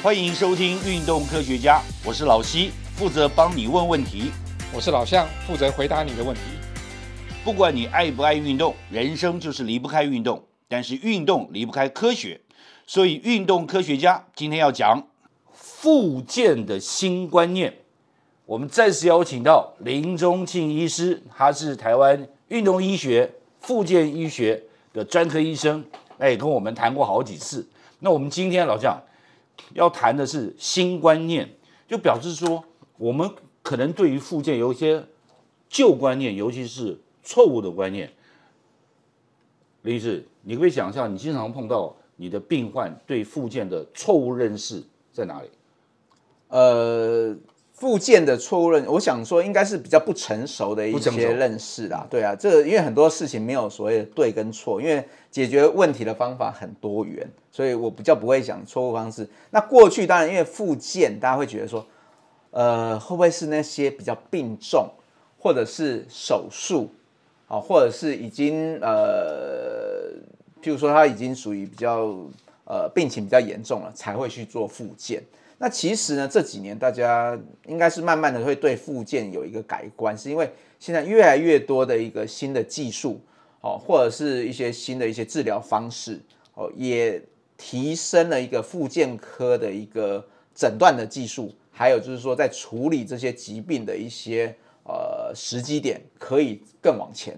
欢迎收听《运动科学家》，我是老西，负责帮你问问题。我是老向，负责回答你的问题。不管你爱不爱运动，人生就是离不开运动。但是运动离不开科学，所以运动科学家今天要讲复健的新观念。我们再次邀请到林宗庆医师，他是台湾运动医学、复健医学的专科医生，哎，跟我们谈过好几次。那我们今天老将要谈的是新观念，就表示说我们可能对于复健有一些旧观念，尤其是错误的观念。林医师，你可以想象，你经常碰到你的病患对复健的错误认识在哪里？呃，附件的错误认，我想说应该是比较不成熟的一些认识啦。对啊，这个因为很多事情没有所谓的对跟错，因为解决问题的方法很多元，所以我比较不会讲错误方式。那过去当然因为附件，大家会觉得说，呃，会不会是那些比较病重，或者是手术，啊，或者是已经呃，譬如说他已经属于比较呃病情比较严重了，才会去做复健。那其实呢，这几年大家应该是慢慢的会对复健有一个改观，是因为现在越来越多的一个新的技术，哦，或者是一些新的一些治疗方式，哦，也提升了一个复健科的一个诊断的技术，还有就是说在处理这些疾病的一些呃时机点可以更往前。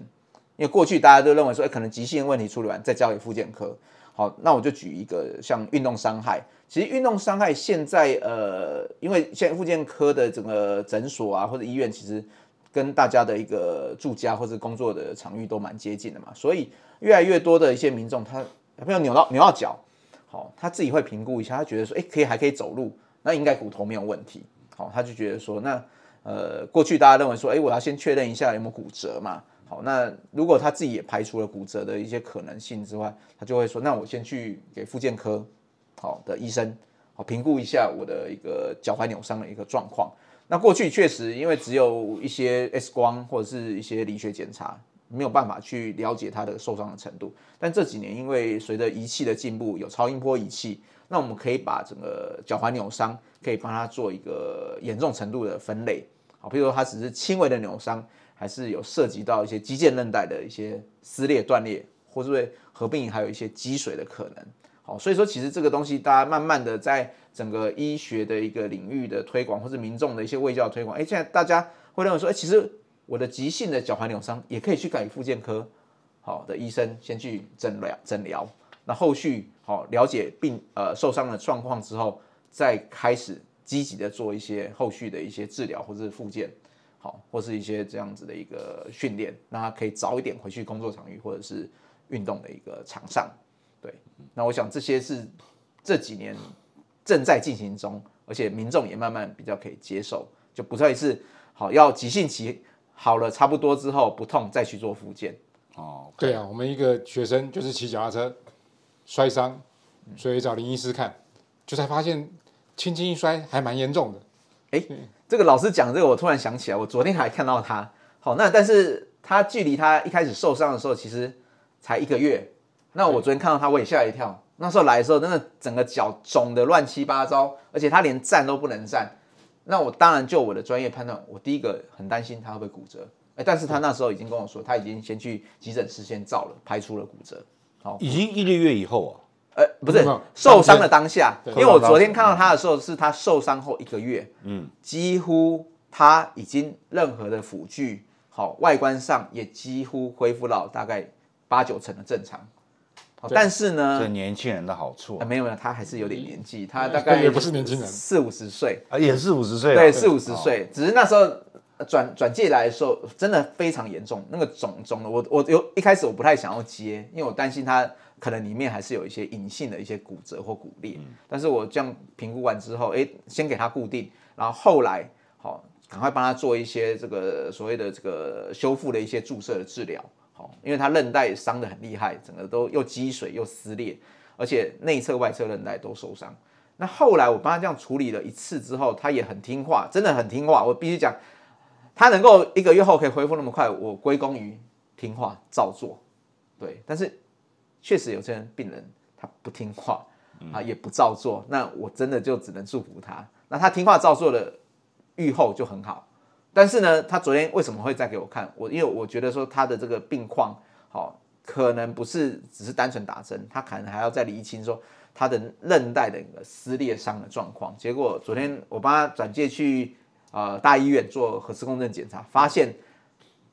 因为过去大家都认为说，哎，可能急性问题处理完再交给复健科。好，那我就举一个像运动伤害，其实运动伤害现在呃，因为现在复健科的整个诊所啊或者医院，其实跟大家的一个住家或者工作的场域都蛮接近的嘛，所以越来越多的一些民众，他朋友扭到扭到脚，好，他自己会评估一下，他觉得说，哎，可以还可以走路，那应该骨头没有问题，好，他就觉得说，那呃，过去大家认为说，哎，我要先确认一下有没有骨折嘛。好，那如果他自己也排除了骨折的一些可能性之外，他就会说，那我先去给复健科好的医生好评估一下我的一个脚踝扭伤的一个状况。那过去确实因为只有一些 X 光或者是一些理学检查，没有办法去了解他的受伤的程度。但这几年因为随着仪器的进步，有超音波仪器，那我们可以把整个脚踝扭伤可以帮他做一个严重程度的分类。好，比如说他只是轻微的扭伤。还是有涉及到一些肌腱韧带的一些撕裂、断裂，或是会合并还有一些积水的可能。好，所以说其实这个东西，大家慢慢的在整个医学的一个领域的推广，或者民众的一些卫教推广，哎，现在大家会认为说，哎，其实我的急性的脚踝扭伤也可以去给复健科好的医生先去诊疗诊疗，那后续好了解病呃受伤的状况之后，再开始积极的做一些后续的一些治疗或是复健。好，或是一些这样子的一个训练，让他可以早一点回去工作场域或者是运动的一个场上。对，那我想这些是这几年正在进行中，而且民众也慢慢比较可以接受，就不再是好要急性期好了差不多之后不痛再去做复健。哦，对啊，我们一个学生就是骑脚踏车摔伤，所以找林医师看，就才发现轻轻一摔还蛮严重的。哎。这个老师讲这个，我突然想起来，我昨天还看到他。好，那但是他距离他一开始受伤的时候，其实才一个月。那我昨天看到他，我也吓一跳。那时候来的时候，真的整个脚肿的乱七八糟，而且他连站都不能站。那我当然就我的专业判断，我第一个很担心他会不会骨折。哎，但是他那时候已经跟我说，他已经先去急诊室先照了，排出了骨折。好，已经一个月以后啊。呃，不是受伤的当下，因为我昨天看到他的时候，是他受伤后一个月，嗯，几乎他已经任何的辅具好，外观上也几乎恢复到大概八九成的正常。但是呢，这年轻人的好处，没有没有，他还是有点年纪，他大概也不是年轻人，四五十岁。啊，也四五十岁，对，四五十岁，只是那时候转转介来的时候，真的非常严重，那个肿肿的，我我有一开始我不太想要接，因为我担心它。可能里面还是有一些隐性的一些骨折或骨裂，但是我这样评估完之后，哎，先给它固定，然后后来好，赶快帮他做一些这个所谓的这个修复的一些注射的治疗，好，因为他韧带伤得很厉害，整个都又积水又撕裂，而且内侧外侧韧带都受伤。那后来我帮他这样处理了一次之后，他也很听话，真的很听话。我必须讲，他能够一个月后可以恢复那么快，我归功于听话照做。对，但是。确实有些人病人他不听话，啊也不照做，那我真的就只能祝福他。那他听话照做的愈后就很好，但是呢，他昨天为什么会再给我看？我因为我觉得说他的这个病况好、可能不是只是单纯打针，他可能还要再厘清说他的韧带的一个撕裂伤的状况。结果昨天我帮他转介去呃大医院做核磁共振检查，发现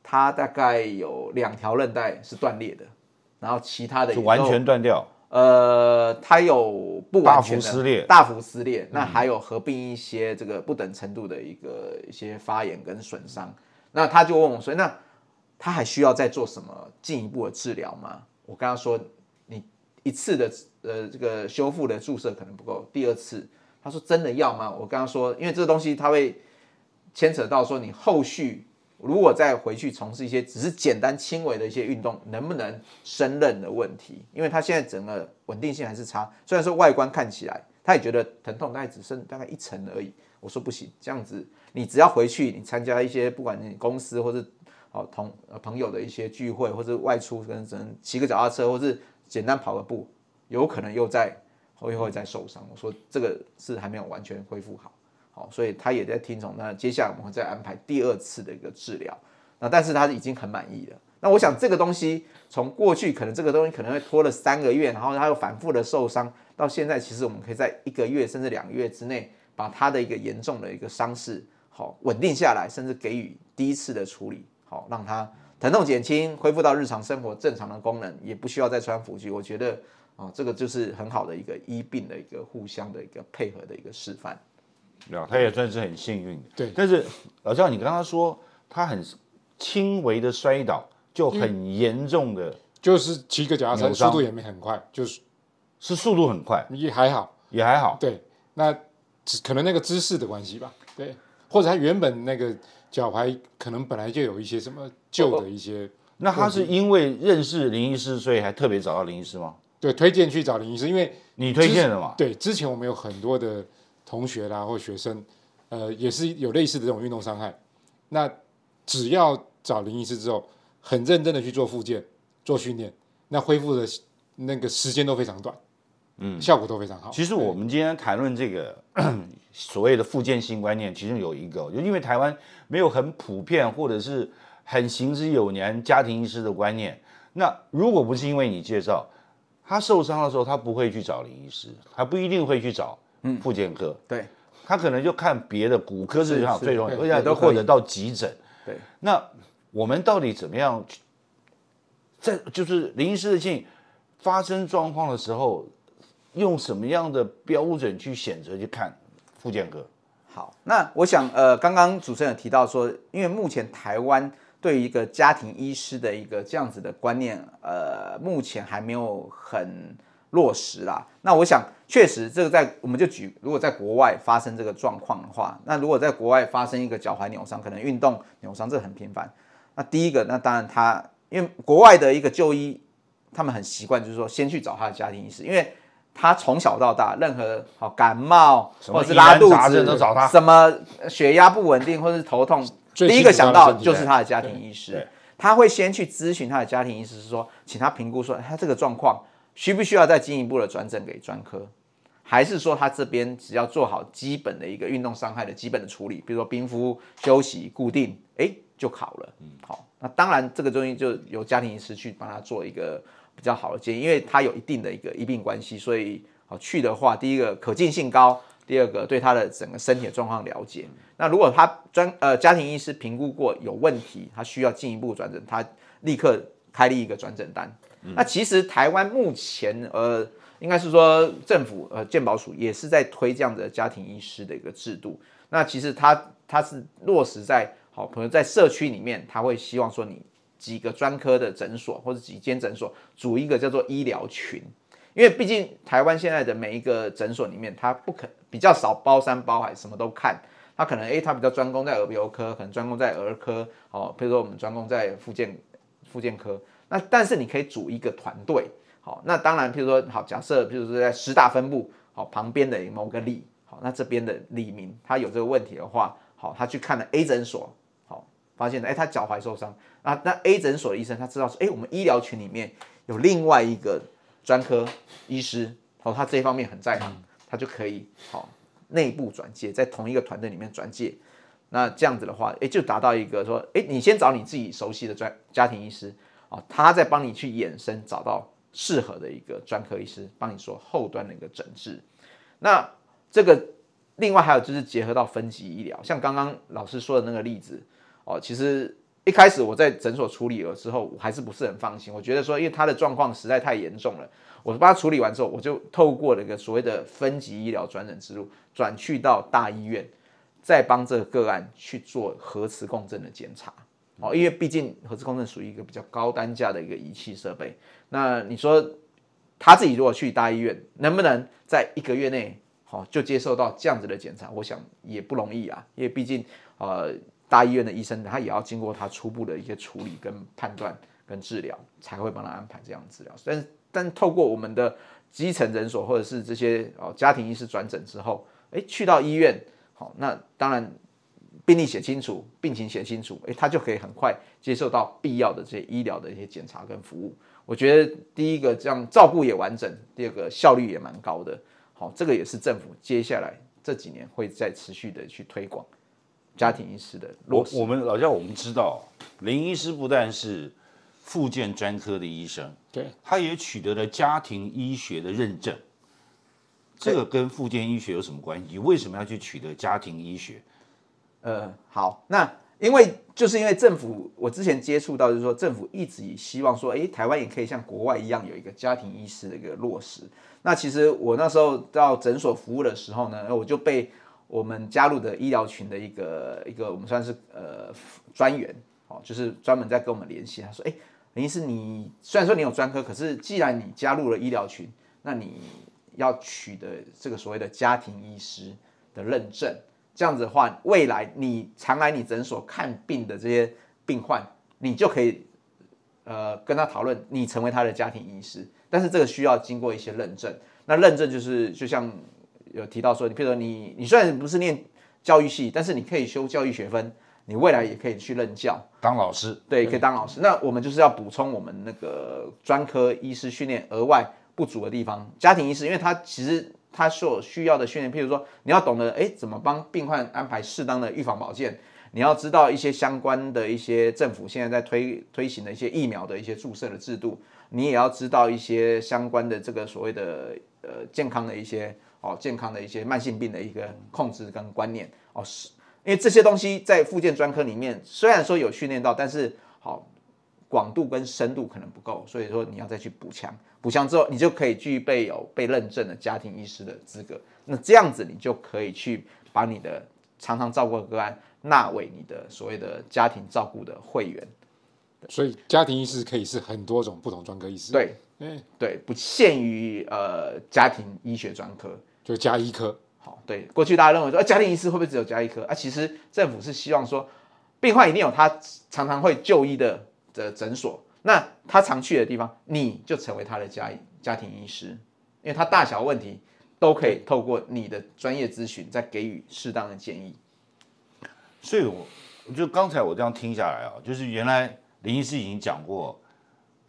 他大概有两条韧带是断裂的，然后其他的就完全断掉。呃，它有不完全的大幅撕裂大幅撕裂，那还有合并一些这个不等程度的一个一些发炎跟损伤。那他就问我说，那他还需要再做什么进一步的治疗吗？我跟他说，你一次的呃这个修复的注射可能不够，第二次，他说真的要吗？我跟他说，因为这个东西它会牵扯到说你后续如果再回去从事一些只是简单轻微的一些运动，能不能胜任的问题？因为他现在整个稳定性还是差，虽然说外观看起来他也觉得疼痛大概只剩大概一层而已。我说不行，这样子你只要回去，你参加一些不管你公司或是哦同朋友的一些聚会，或者外出可能只能骑个脚踏车，或是简单跑个步，有可能又在会会再受伤。我说这个是还没有完全恢复好。好，所以他也在听从。那接下来我们会再安排第二次的一个治疗。那但是他已经很满意了。那我想这个东西从过去可能这个东西可能会拖了三个月，然后他又反复的受伤，到现在其实我们可以在一个月甚至两个月之内，把他的一个严重的一个伤势好稳定下来，甚至给予第一次的处理，好让他疼痛减轻，恢复到日常生活正常的功能，也不需要再穿辅具。我觉得啊，这个就是很好的一个医病的一个互相的一个配合的一个示范。他也算是很幸运的。对但是老赵，你刚刚说他很轻微的摔倒，就很严重的，就是骑个脚踏车，速度也没很快，就是是速度很快，也还好。也还好。对，那只可能那个姿势的关系吧，对，或者他原本那个脚踝可能本来就有一些什么旧的一些，那他是因为认识林医师，所以还特别找到林医师吗？对，推荐去找林医师，因为你推荐的嘛？对之前我们有很多的同学啦或学生，呃，也是有类似的这种运动伤害，那只要找林医师之后，很认真的去做复健、做训练，那恢复的那个时间都非常短，嗯，效果都非常好。其实我们今天谈论这个 所谓的复健性观念，其中有一个，就因为台湾没有很普遍或者是很行之有年家庭医师的观念。那如果不是因为你介绍，他受伤的时候，他不会去找林医师，他不一定会去找复健科，对，他可能就看别的骨科是上最容易，而且都或者到急诊。对，那我们到底怎么样去？在就是林医师的建议，发生状况的时候，用什么样的标准去选择去看复健科？好，那我想，呃，刚刚主持人有提到说，因为目前台湾对于一个家庭医师的一个这样子的观念，呃，目前还没有很落实啦。那我想，确实这个在我们就举，如果在国外发生这个状况的话，那如果在国外发生一个脚踝扭伤，可能运动扭伤这很频繁。那第一个，那当然他因为国外的一个就医，他们很习惯就是说先去找他的家庭医师，因为他从小到大任何好感冒或者是拉肚子都找他什么血压不稳定或是头痛，第一个想到就是他的家庭医师，他会先去咨询他的家庭医师，是说请他评估说他这个状况需不需要再进一步的转诊给专科，还是说他这边只要做好基本的一个运动伤害的基本的处理，比如说冰敷、休息、固定，哎就好了。好，那当然这个东西就由家庭医师去帮他做一个比较好的建议，因为他有一定的一个医病关系，所以好去的话，第一个可进性高，第二个对他的整个身体的状况了解。那如果他专呃家庭医师评估过有问题，他需要进一步转诊，他立刻开立一个转诊单。那其实台湾目前呃应该是说政府呃健保署也是在推这样的家庭医师的一个制度。那其实它它是落实在好，可能在社区里面，他会希望说你几个专科的诊所或者几间诊所组一个叫做医疗群。因为毕竟台湾现在的每一个诊所里面，它不可比较少包山包海，什么都看。它可能诶，它比较专攻在耳鼻喉科，可能专攻在儿科，哦，比如说我们专攻在附健附健科。那但是你可以组一个团队，好，那当然，譬如说好，假设譬如说在十大分部，好旁边的某个里，好，那这边的李明他有这个问题的话，好，他去看了 A 诊所，好，发现哎他脚踝受伤，那，那 A 诊所的医生他知道说，哎，我们医疗群里面有另外一个专科医师，或哦，他这一方面很在行，他就可以好内部转介，在同一个团队里面转介。那这样子的话，哎，就达到一个说，哎，你先找你自己熟悉的专家庭医师，哦，他在帮你去衍生找到适合的一个专科医师，帮你做后端的一个诊治。那这个另外还有就是结合到分级医疗，像刚刚老师说的那个例子，哦，其实一开始我在诊所处理了之后，我还是不是很放心，我觉得说，因为他的状况实在太严重了，我帮他处理完之后，我就透过了一个所谓的分级医疗转诊之路，转去到大医院。再帮这个个案去做核磁共振的检查，哦，因为毕竟核磁共振属于一个比较高单价的一个仪器设备。那你说他自己如果去大医院，能不能在一个月内，好就接受到这样子的检查？我想也不容易啊，因为毕竟呃大医院的医生他也要经过他初步的一些处理跟判断跟治疗，才会帮他安排这样治疗。但但透过我们的基层诊所或者是这些哦家庭医师转诊之后，哎，去到医院。好，那当然，病历写清楚，病情写清楚，诶，他就可以很快接受到必要的这些医疗的一些检查跟服务。我觉得第一个这样照顾也完整，第二个效率也蛮高的。好，这个也是政府接下来这几年会再持续的去推广家庭医师的落实。我们老家我们知道，林医师不但是附件专科的医生，对，他也取得了家庭医学的认证。这个跟附件医学有什么关系？为什么要去取得家庭医学？呃，好，那因为就是因为政府，我之前接触到就是说，政府一直希望说，哎，台湾也可以像国外一样有一个家庭医师的一个落实。那其实我那时候到诊所服务的时候呢，我就被我们加入的医疗群的一个一个我们算是呃专员哦，就是专门在跟我们联系。他说，哎，林医师，你虽然说你有专科，可是既然你加入了医疗群，那你要取得这个所谓的家庭医师的认证，这样子的话，未来你常来你诊所看病的这些病患，你就可以呃跟他讨论，你成为他的家庭医师。但是这个需要经过一些认证，那认证就是就像有提到说，你譬如说你你虽然不是念教育系，但是你可以修教育学分，你未来也可以去任教当老师，对，可以当老师。那我们就是要补充我们那个专科医师训练额外。不足的地方，家庭医师，因为他其实他所需要的训练，譬如说你要懂得哎怎么帮病患安排适当的预防保健，你要知道一些相关的一些政府现在在推推行的一些疫苗的一些注射的制度，你也要知道一些相关的这个所谓的呃健康的一些哦健康的一些慢性病的一个控制跟观念哦，是因为这些东西在附件专科里面虽然说有训练到，但是好。广度跟深度可能不够，所以说你要再去补强，补强之后，你就可以具备有被认证的家庭医师的资格。那这样子，你就可以去把你的常常照顾的个案纳为你的所谓的家庭照顾的会员。所以家庭医师可以是很多种不同专科医师。对，嗯对，不限于呃家庭医学专科，就加医科。好，对，过去大家认为说家庭医师会不会只有加医科啊？其实政府是希望说，病患一定有他常常会就医的。的诊所，那他常去的地方，你就成为他的家家庭医师，因为他大小问题都可以透过你的专业咨询，再给予适当的建议。所以，我我就刚才我这样听下来啊，就是原来林医师已经讲过，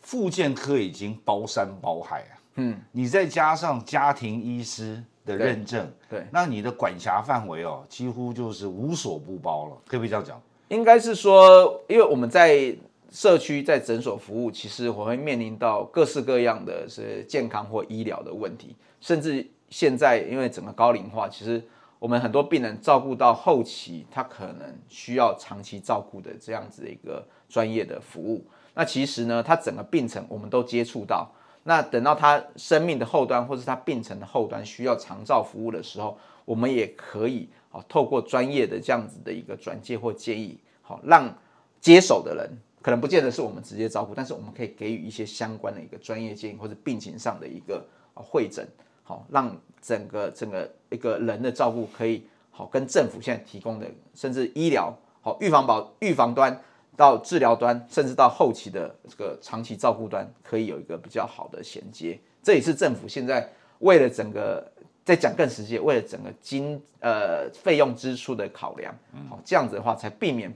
复健科已经包山包海啊，嗯，你再加上家庭医师的认证，对，那你的管辖范围哦，几乎就是无所不包了，可不可以这样讲？应该是说，因为我们在社区在诊所服务，其实我会面临到各式各样的是健康或医疗的问题，甚至现在因为整个高龄化，其实我们很多病人照顾到后期，他可能需要长期照顾的这样子的一个专业的服务。那其实呢，他整个病程我们都接触到。那等到他生命的后端，或是他病程的后端需要长照服务的时候，我们也可以啊，透过专业的这样子的一个转介或建议，好让接手的人。可能不见得是我们直接照顾，但是我们可以给予一些相关的一个专业建议或者病情上的一个啊会诊，好让整个整个一个人的照顾可以好跟政府现在提供的甚至医疗好预防保预防端到治疗端，甚至到后期的这个长期照顾端，可以有一个比较好的衔接。这也是政府现在为了整个在讲更实际，为了整个经呃费用支出的考量，好这样子的话才避免。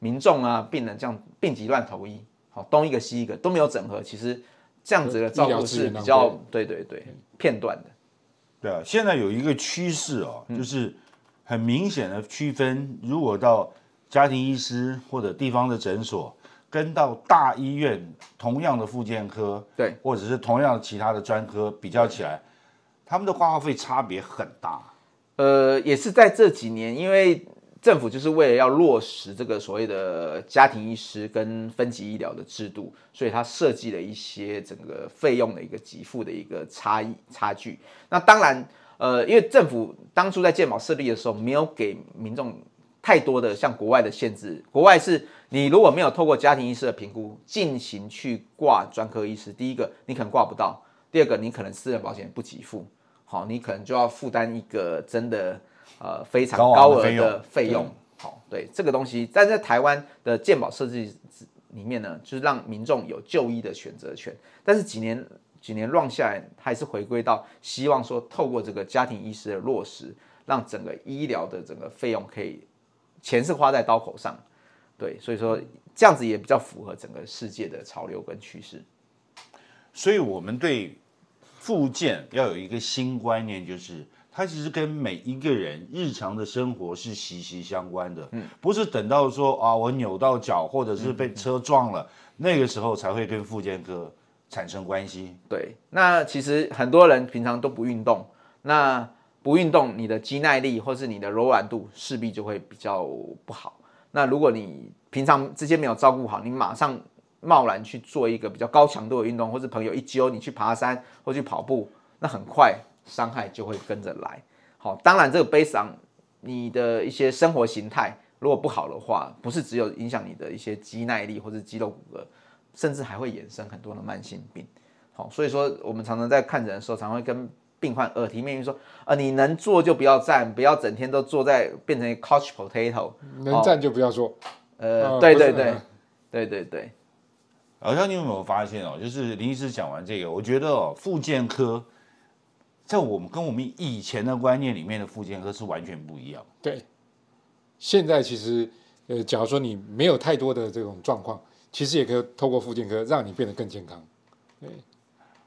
民众啊，病人这样病急乱投医，好东一个西一个都没有整合，其实这样子的照顾是比较对对对片段的。对啊，现在有一个趋势哦，就是很明显的区分，如果到家庭医师或者地方的诊所，跟到大医院同样的复健科，对，或者是同样的其他的专科比较起来，他们的挂号费差别很大。呃，也是在这几年，因为政府就是为了要落实这个所谓的家庭医师跟分级医疗的制度，所以它设计了一些整个费用的一个给付的一个差异差距。那当然，呃，因为政府当初在健保设立的时候，没有给民众太多的像国外的限制。国外是你如果没有透过家庭医师的评估进行去挂专科医师，第一个你可能挂不到，第二个你可能私人保险不给付，好，你可能就要负担一个真的。呃，非常高额的费用，好，对这个东西，但在台湾的健保设计里面呢，就是让民众有就医的选择权。但是几年几年乱下来，还是回归到希望说，透过这个家庭医师的落实，让整个医疗的整个费用可以钱是花在刀口上，对，所以说这样子也比较符合整个世界的潮流跟趋势。所以我们对复健要有一个新观念，就是。它其实跟每一个人日常的生活是息息相关的，嗯，不是等到说啊我扭到脚或者是被车撞了，那个时候才会跟复健科产生关系。对，那其实很多人平常都不运动，那不运动，你的肌耐力或是你的柔软度势必就会比较不好。那如果你平常这些没有照顾好，你马上贸然去做一个比较高强度的运动，或是朋友一揪你去爬山或去跑步，那很快。伤害就会跟着来，好，当然这个悲伤，你的一些生活形态如果不好的话，不是只有影响你的一些肌耐力或者肌肉骨骼，甚至还会衍生很多的慢性病。好，所以说我们常常在看诊的时候，常会跟病患耳提面命说，啊，你能坐就不要站，不要整天都坐在变成 couch potato，能站就不要坐。呃，对对对，对对对。好像你有没有发现哦，就是林医师讲完这个，我觉得哦，复健科。在我们跟我们以前的观念里面的复健科是完全不一样。对，现在其实，呃，假如说你没有太多的这种状况，其实也可以透过复健科让你变得更健康。对，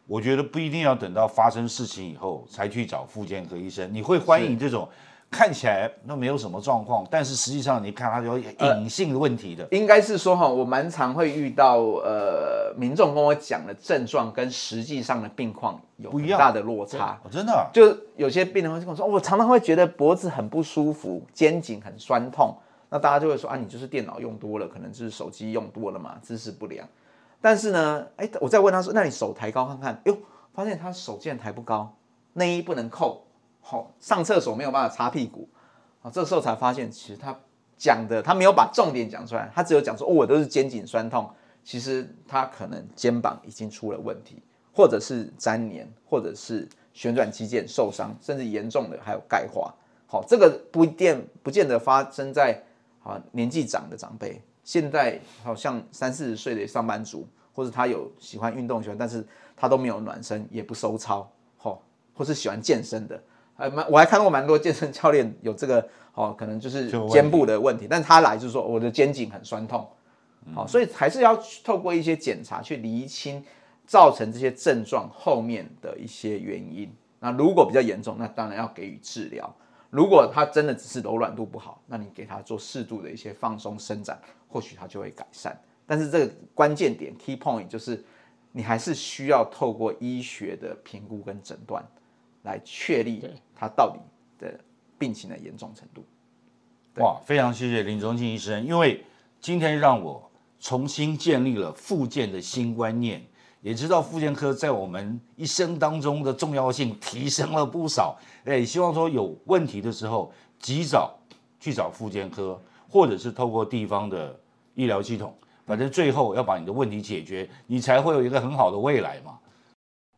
我觉得不一定要等到发生事情以后才去找复健科医生。你会欢迎这种？看起来那没有什么状况，但是实际上你看它有隐性的问题的。应该是说哈，我蛮常会遇到呃，民众跟我讲的症状跟实际上的病况有很大的落差。真的，就有些病人会跟我说，我常常会觉得脖子很不舒服，肩颈很酸痛。那大家就会说啊，你就是电脑用多了，可能就是手机用多了嘛，姿势不良。但是呢，哎，我再问他说，那你手抬高看看，哟，发现他手竟然抬不高，内衣不能扣。好，上厕所没有办法擦屁股，啊，这时候才发现，其实他讲的他没有把重点讲出来，他只有讲说，哦，我都是肩颈酸痛，其实他可能肩膀已经出了问题，或者是粘连，或者是旋转肌腱受伤，甚至严重的还有钙化。好，这个不一定不见得发生在啊年纪长的长辈，现在好像三四十岁的上班族，或者他有喜欢运动喜欢，但是他都没有暖身，也不收操，好，或是喜欢健身的。还蛮，我还看过蛮多健身教练有这个，哦，可能就是肩部的问题，但他来就是说我的肩颈很酸痛，好，所以还是要透过一些检查去厘清造成这些症状后面的一些原因。那如果比较严重，那当然要给予治疗。如果他真的只是柔软度不好，那你给他做适度的一些放松伸展，或许他就会改善。但是这个关键点 key point 就是你还是需要透过医学的评估跟诊断。来确立他到底的病情的严重程度。哇，非常谢谢林中庆医生，因为今天让我重新建立了复健的新观念，也知道复健科在我们一生当中的重要性提升了不少。哎，希望说有问题的时候及早去找复健科，或者是透过地方的医疗系统，反正最后要把你的问题解决，你才会有一个很好的未来嘛。